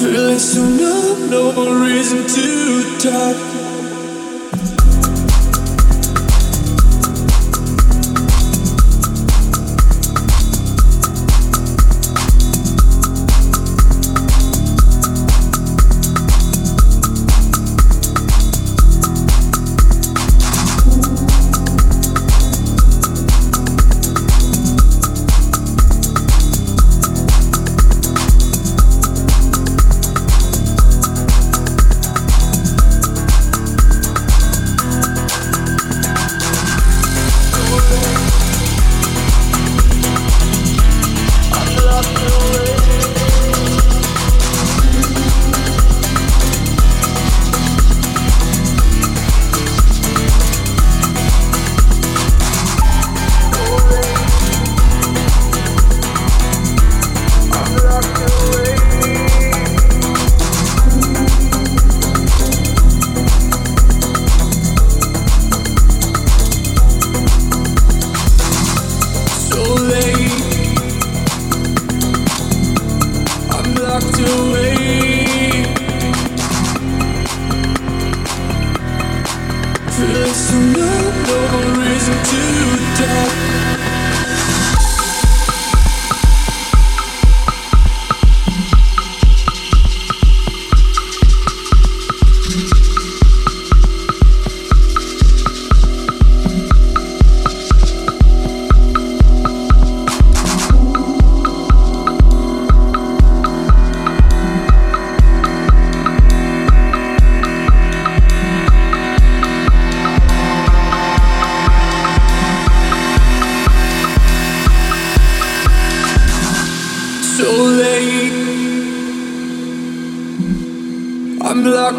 Feeling so numb, no reason to talk.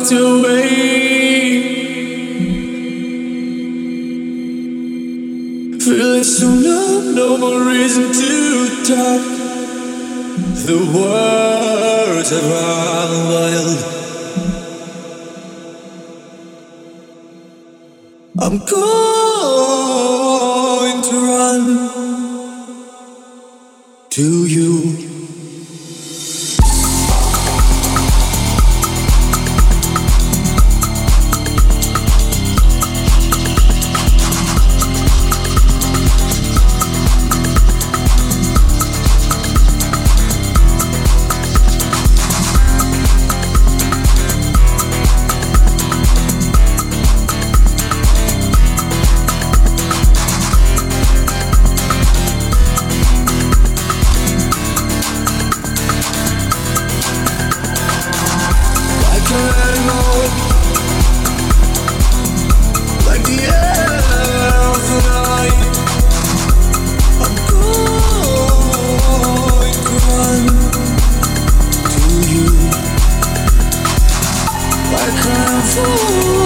to be the groove.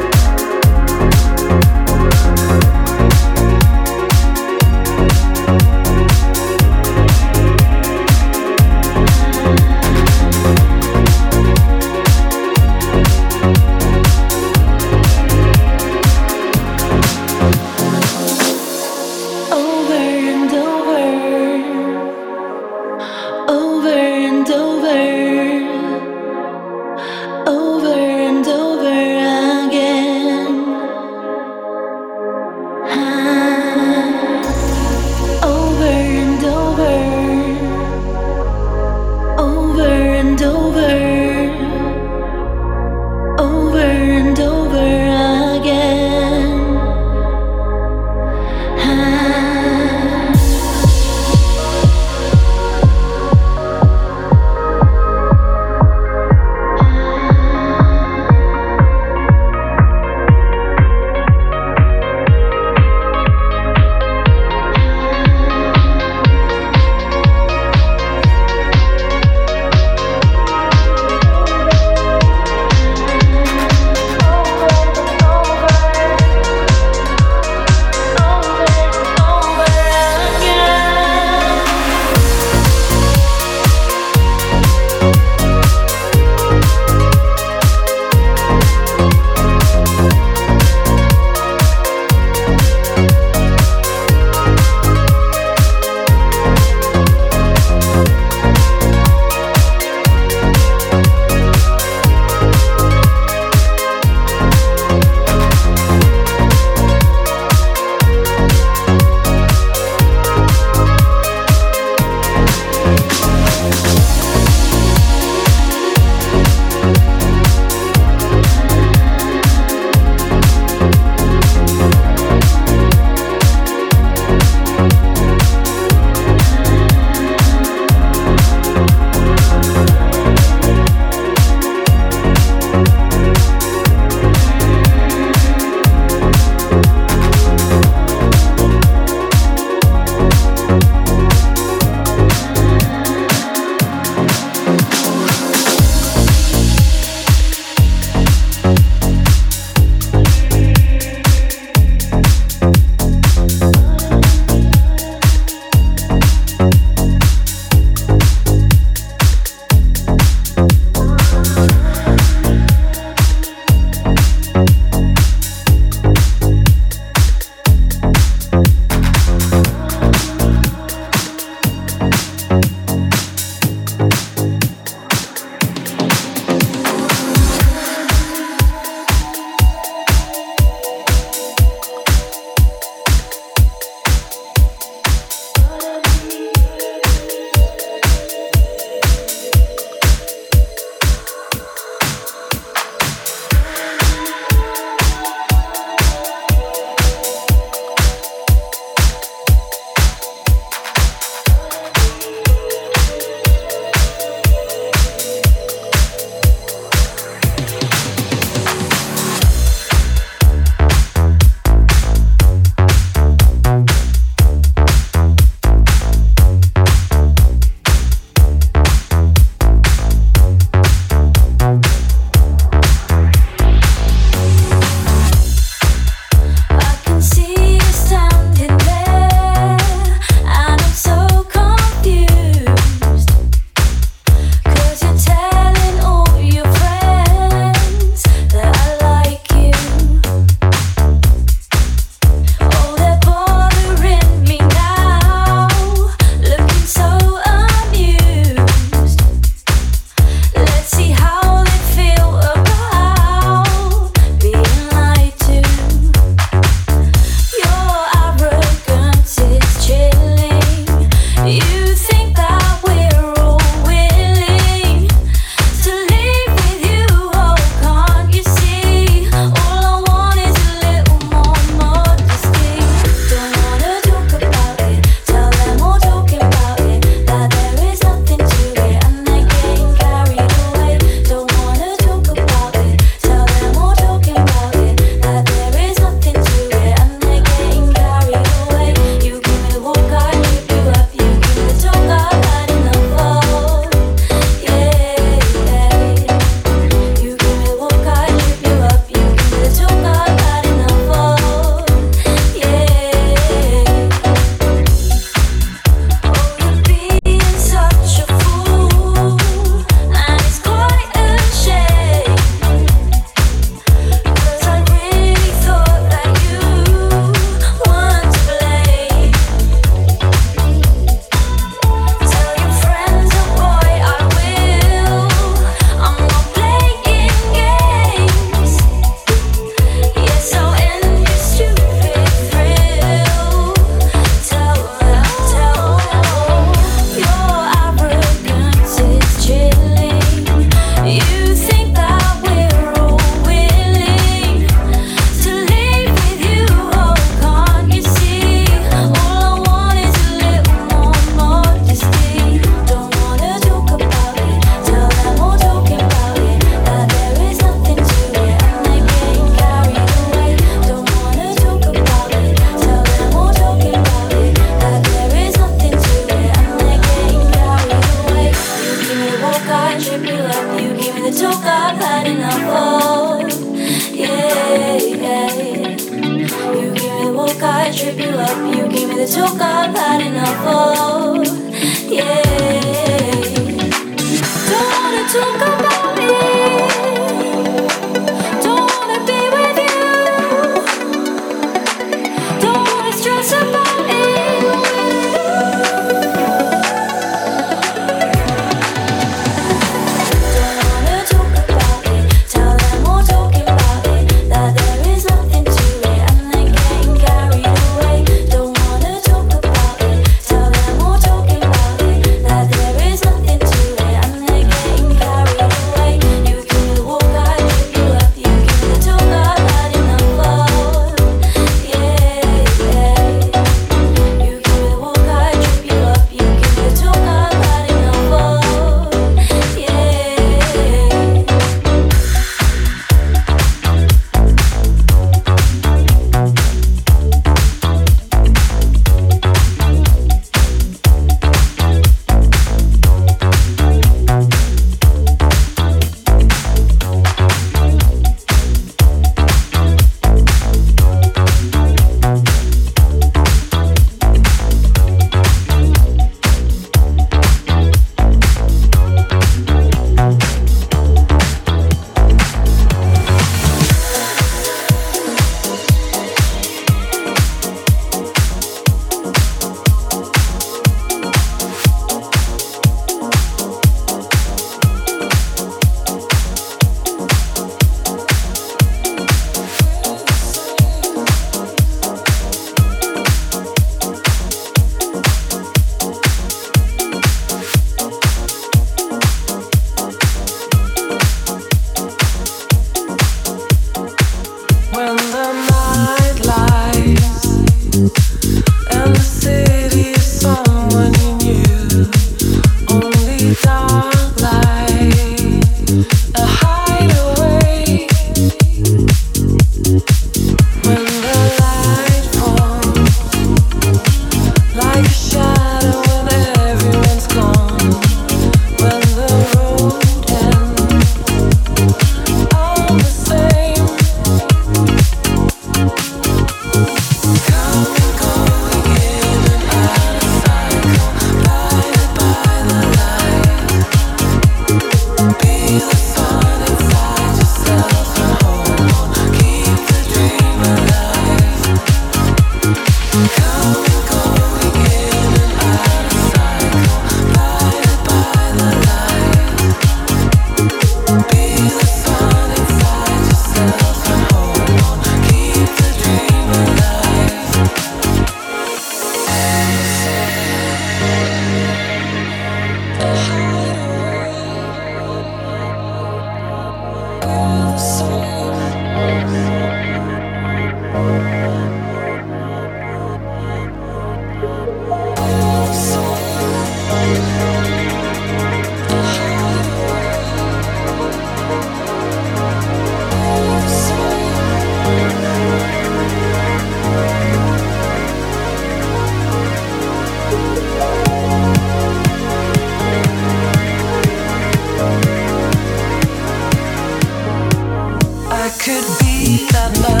could be the love.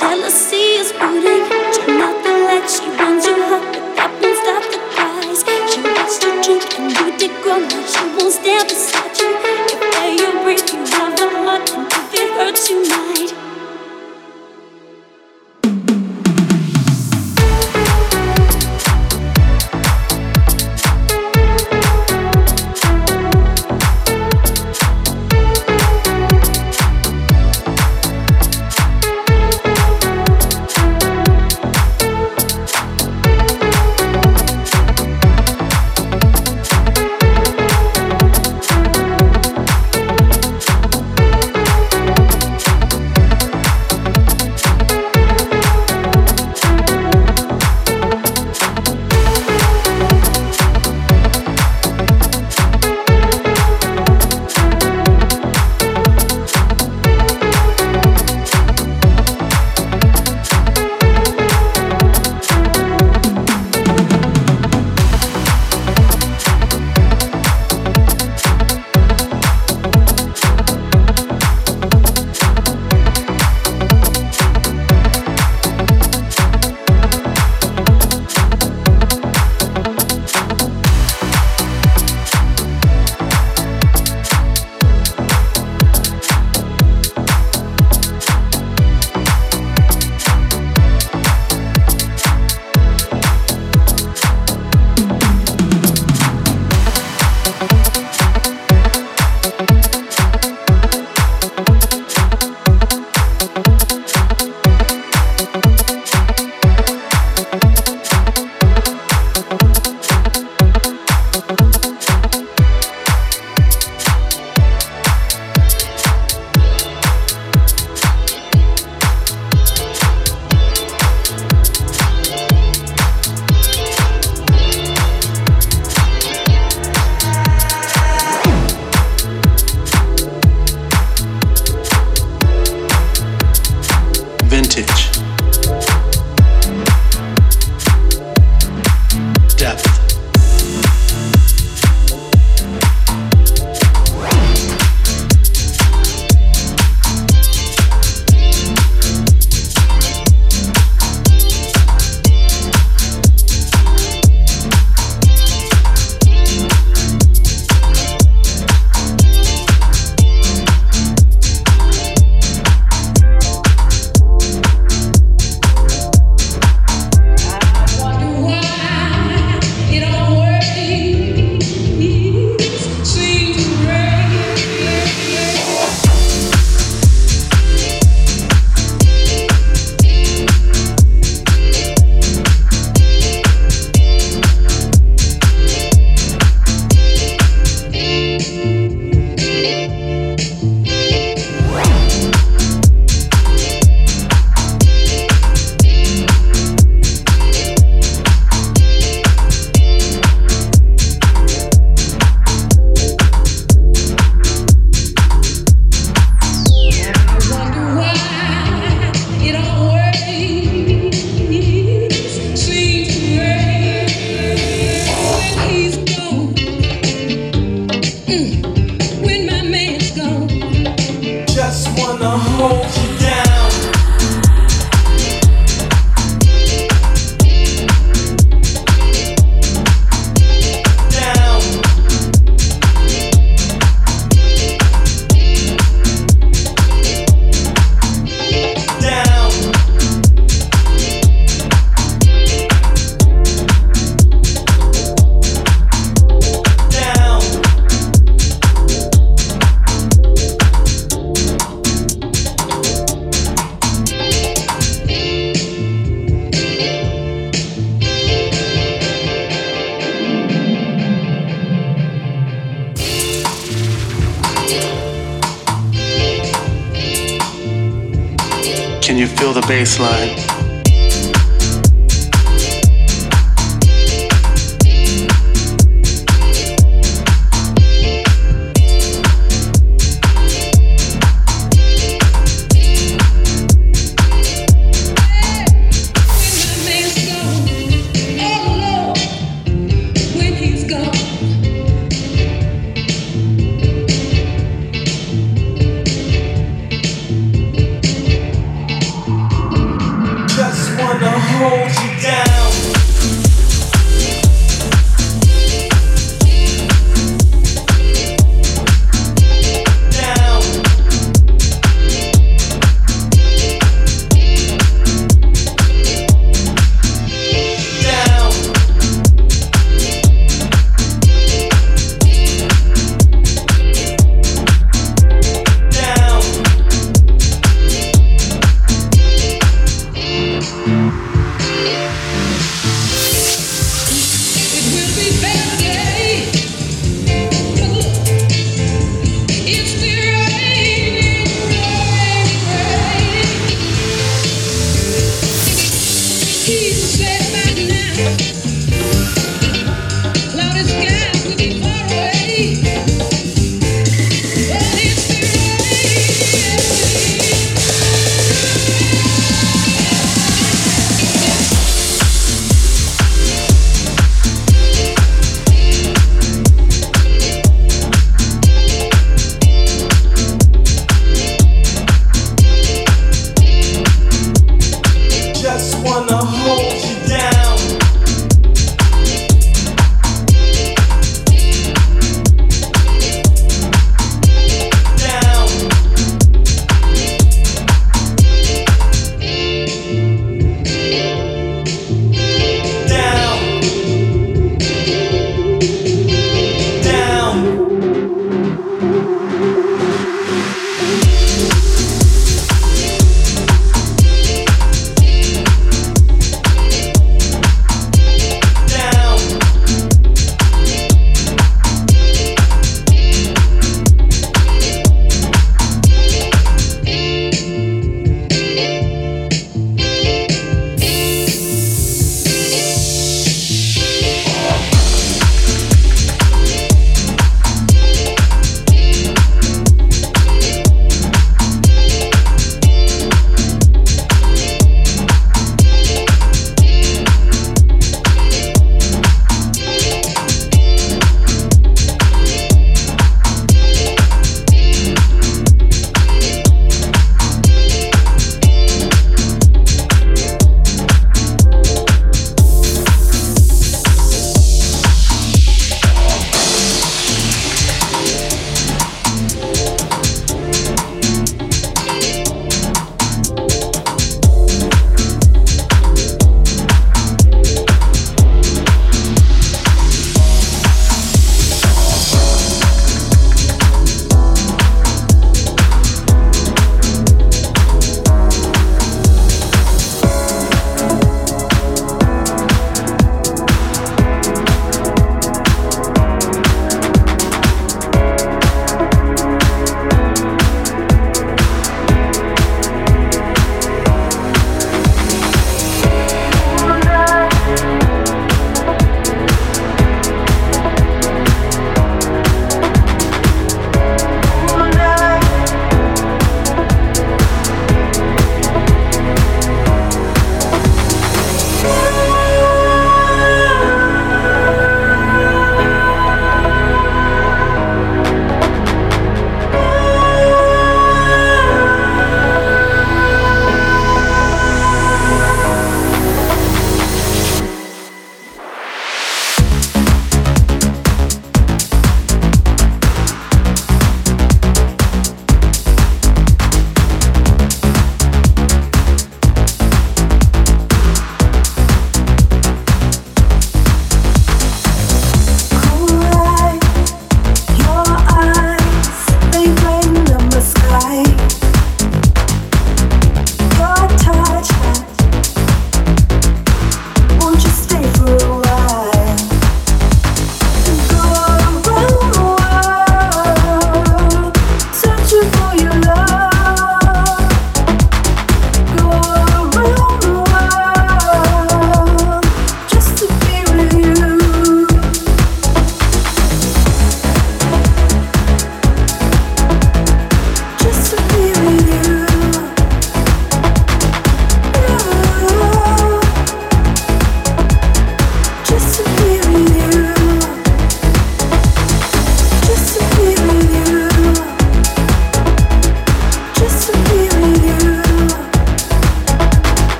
jealousy.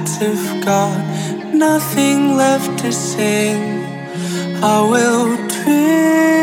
Birds have got nothing left to sing, I will drift